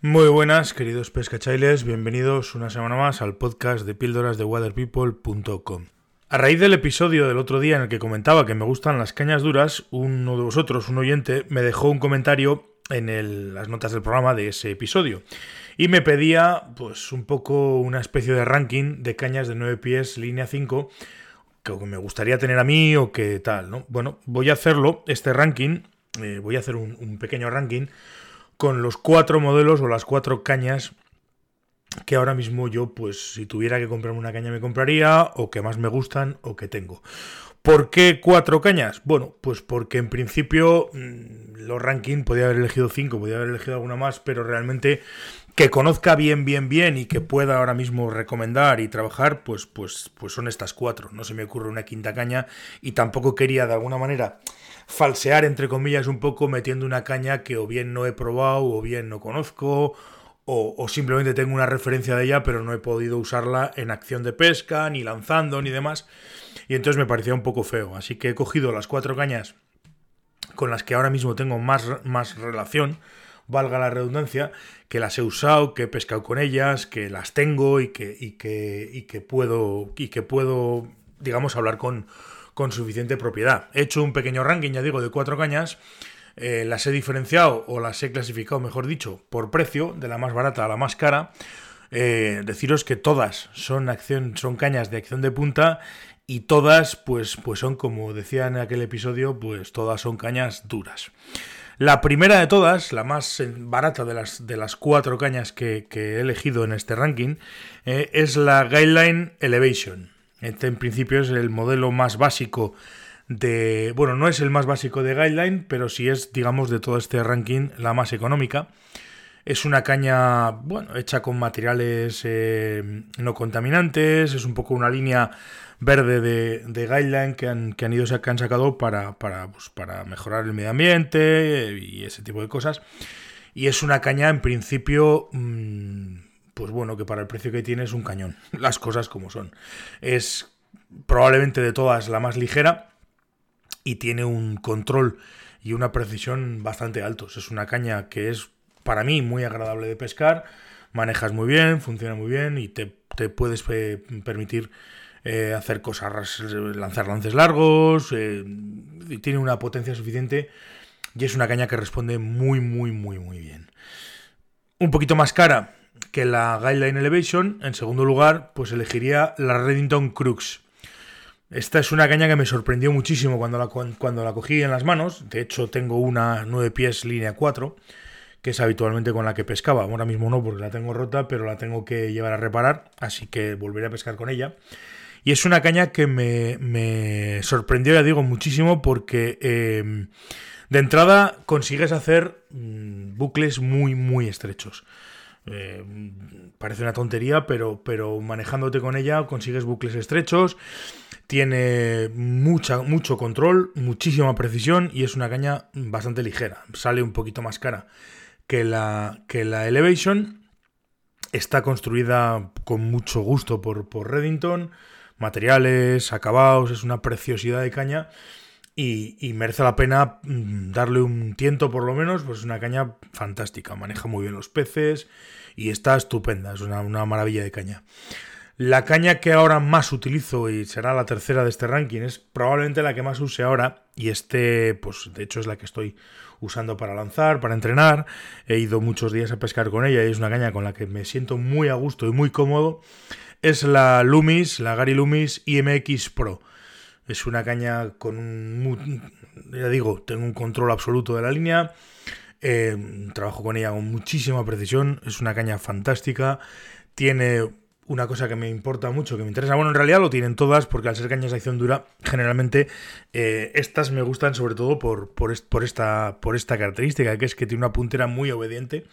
Muy buenas, queridos pescachailes, bienvenidos una semana más al podcast de píldoras de waterpeople.com. A raíz del episodio del otro día en el que comentaba que me gustan las cañas duras, uno de vosotros, un oyente, me dejó un comentario en las notas del programa de ese episodio y me pedía pues un poco una especie de ranking de cañas de 9 pies línea 5 que me gustaría tener a mí o que tal, ¿no? Bueno, voy a hacerlo, este ranking, eh, voy a hacer un pequeño ranking con los cuatro modelos o las cuatro cañas que ahora mismo yo, pues si tuviera que comprarme una caña me compraría, o que más me gustan, o que tengo. ¿Por qué cuatro cañas? Bueno, pues porque en principio mm, los ranking podía haber elegido cinco, podía haber elegido alguna más, pero realmente que conozca bien, bien, bien y que pueda ahora mismo recomendar y trabajar, pues, pues, pues son estas cuatro. No se me ocurre una quinta caña y tampoco quería de alguna manera falsear, entre comillas, un poco metiendo una caña que o bien no he probado o bien no conozco o, simplemente tengo una referencia de ella pero no he podido usarla en acción de pesca, ni lanzando, ni demás. Y entonces me parecía un poco feo. Así que he cogido las cuatro cañas con las que ahora mismo tengo más, más relación, valga la redundancia, que las he usado, que he pescado con ellas, que las tengo y que, y que, y que puedo, y que puedo, digamos, hablar con, con suficiente propiedad. He hecho un pequeño ranking, ya digo, de cuatro cañas. Eh, las he diferenciado o las he clasificado, mejor dicho, por precio, de la más barata a la más cara. Eh, deciros que todas son, acción, son cañas de acción de punta y todas, pues, pues son, como decía en aquel episodio, pues todas son cañas duras. La primera de todas, la más barata de las, de las cuatro cañas que, he elegido en este ranking, eh, es la Guideline Elevation. Este en principio es el modelo más básico de... Bueno, no es el más básico de Guideline, pero sí es, digamos, de todo este ranking la más económica. Es una caña, bueno, hecha con materiales eh, no contaminantes, es un poco una línea verde de, de guideline que han, que han ido que han sacado para, para, pues, para mejorar el medio ambiente y ese tipo de cosas. Y es una caña en principio mm, pues bueno, que para el precio que tiene es un cañón, las cosas como son. Es probablemente de todas la más ligera y tiene un control y una precisión bastante altos. Es una caña que es para mí muy agradable de pescar, manejas muy bien, funciona muy bien y te, puedes eh, permitir eh, hacer cosas, lanzar lances largos, eh, y tiene una potencia suficiente y es una caña que responde muy, muy, muy, muy bien. Un poquito más cara, que la Guideline Elevation. En segundo lugar, pues elegiría la Reddington Crux. Esta es una caña que me sorprendió muchísimo cuando la, cuando la cogí en las manos. De hecho, tengo una 9 pies línea 4, que es habitualmente con la que pescaba. Ahora mismo no, porque la tengo rota, pero la tengo que llevar a reparar, así que volveré a pescar con ella. Y es una caña que me, sorprendió, ya digo, muchísimo porque eh, de entrada consigues hacer mm, bucles muy, muy estrechos. Eh, parece una tontería, pero, pero manejándote con ella consigues bucles estrechos, tiene mucha, mucho control, muchísima precisión y es una caña bastante ligera. Sale un poquito más cara que la, que la Elevation. Está construida con mucho gusto por, por Reddington, materiales, acabados, es una preciosidad de caña y, merece la pena mm, darle un tiento por lo menos, pues es una caña fantástica, maneja muy bien los peces y está estupenda, es una, maravilla de caña. La caña que ahora más utilizo y será la tercera de este ranking es probablemente la que más use ahora y este, pues de hecho es la que estoy usando para lanzar, para entrenar. He ido muchos días a pescar con ella y es una caña con la que me siento muy a gusto y muy cómodo. Es la Lumis, la Gary Lumis IMX Pro. Es una caña con un... Ya digo, tengo un control absoluto de la línea. Eh, trabajo con ella con muchísima precisión. Es una caña fantástica. Tiene una cosa que me importa mucho, que me interesa. Bueno, en realidad lo tienen todas, porque al ser cañas de acción dura, generalmente eh, estas me gustan sobre todo por, por, esta, por esta característica, que es que tiene una puntera muy obediente.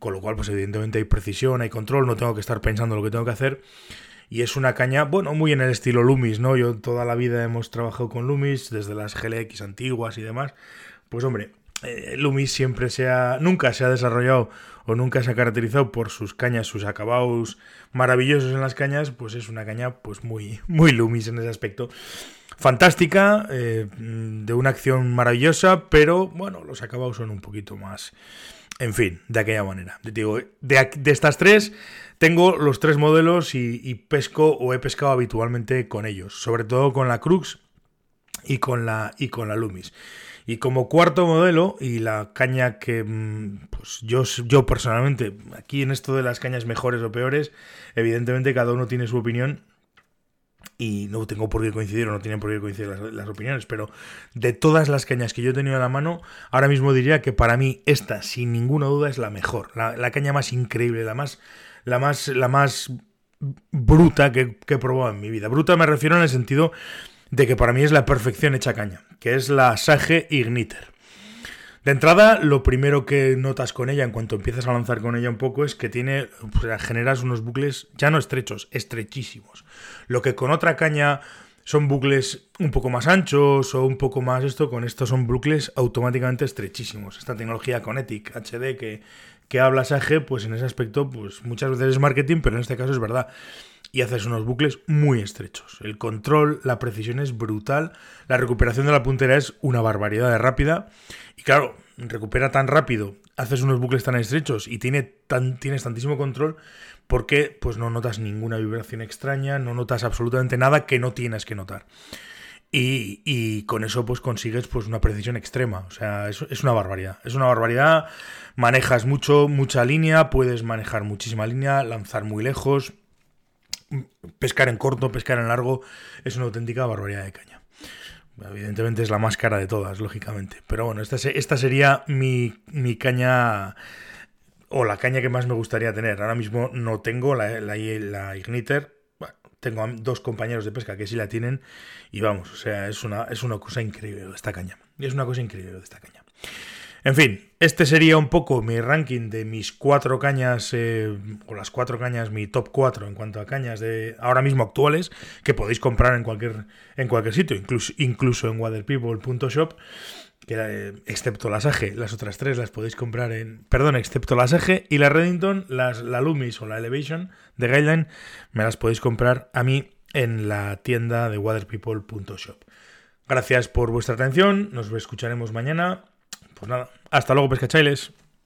Con lo cual, pues evidentemente hay precisión, hay control, no tengo que estar pensando lo que tengo que hacer y es una caña, bueno, muy en el estilo Lumis, ¿no? Yo toda la vida hemos trabajado con Lumis, desde las GLX antiguas y demás. Pues hombre, eh, siempre se ha, nunca se ha desarrollado o nunca se ha caracterizado por sus cañas, sus acabados maravillosos en las cañas, pues es una caña pues muy, muy Lumis en ese aspecto. Fantástica, eh, de una acción maravillosa, pero bueno, los acabados son un poquito más en fin, de aquella manera. Digo, de, de estas tres, tengo los tres modelos y, pesco o he pescado habitualmente con ellos, sobre todo con la Crux y con la, y con la Lumis. Y como cuarto modelo, y la caña que mm, pues yo, yo personalmente, aquí en esto de las cañas mejores o peores, evidentemente cada uno tiene su opinión y no tengo por qué coincidir o no tienen por qué coincidir las, opiniones, pero de todas las cañas que yo he tenido a la mano, ahora mismo diría que para mí esta, sin ninguna duda, es la mejor, la, caña más increíble, la más, la más, la más bruta que, que he probado en mi vida. Bruta me refiero en el sentido de que para mí es la perfección hecha caña, que es la Sage Igniter. De entrada, lo primero que notas con ella en cuanto empiezas a lanzar con ella un poco es que tiene, generas unos bucles ya no estrechos, estrechísimos. Lo que con otra caña son bucles un poco más anchos o un poco más esto, con estos son bucles automáticamente estrechísimos. Esta tecnología Conetic HD que, que habla Sage, pues en ese aspecto, pues muchas veces es marketing, pero en este caso es verdad y haces unos bucles muy estrechos. El control, la precisión es brutal, la recuperación de la puntera es una barbaridad de rápida y claro, recupera tan rápido, haces unos bucles tan estrechos y tiene tan, tienes tantísimo control porque pues no notas ninguna vibración extraña, no notas absolutamente nada que no tienes que notar. Y, con eso pues consigues pues una precisión extrema. O sea, es, una barbaridad. Es una barbaridad. Manejas mucho, mucha línea, puedes manejar muchísima línea, lanzar muy lejos pescar en corto, pescar en largo, es una auténtica barbaridad de caña. Evidentemente es la más cara de todas, lógicamente. Pero bueno, esta, esta sería mi, caña o la caña que más me gustaría tener. Ahora mismo no tengo la, la, Igniter. Tengo dos compañeros de pesca que sí la tienen. Y vamos, o sea, es una, es una cosa increíble esta caña. Es una cosa increíble de esta caña. En fin, este sería un poco mi ranking de mis cuatro cañas, eh, o las cuatro cañas, mi top cuatro en cuanto a cañas de ahora mismo actuales, que podéis comprar en cualquier, en cualquier sitio, incluso, incluso en waterpeople.shop, eh, excepto la Sage, las otras tres las podéis comprar en, perdón, excepto la Sage y la Reddington, las, la Lumis o la Elevation de Guideline, me las podéis comprar a mí en la tienda de waterpeople.shop. Gracias por vuestra atención, nos escucharemos mañana. Pues nada, hasta luego pescachailes.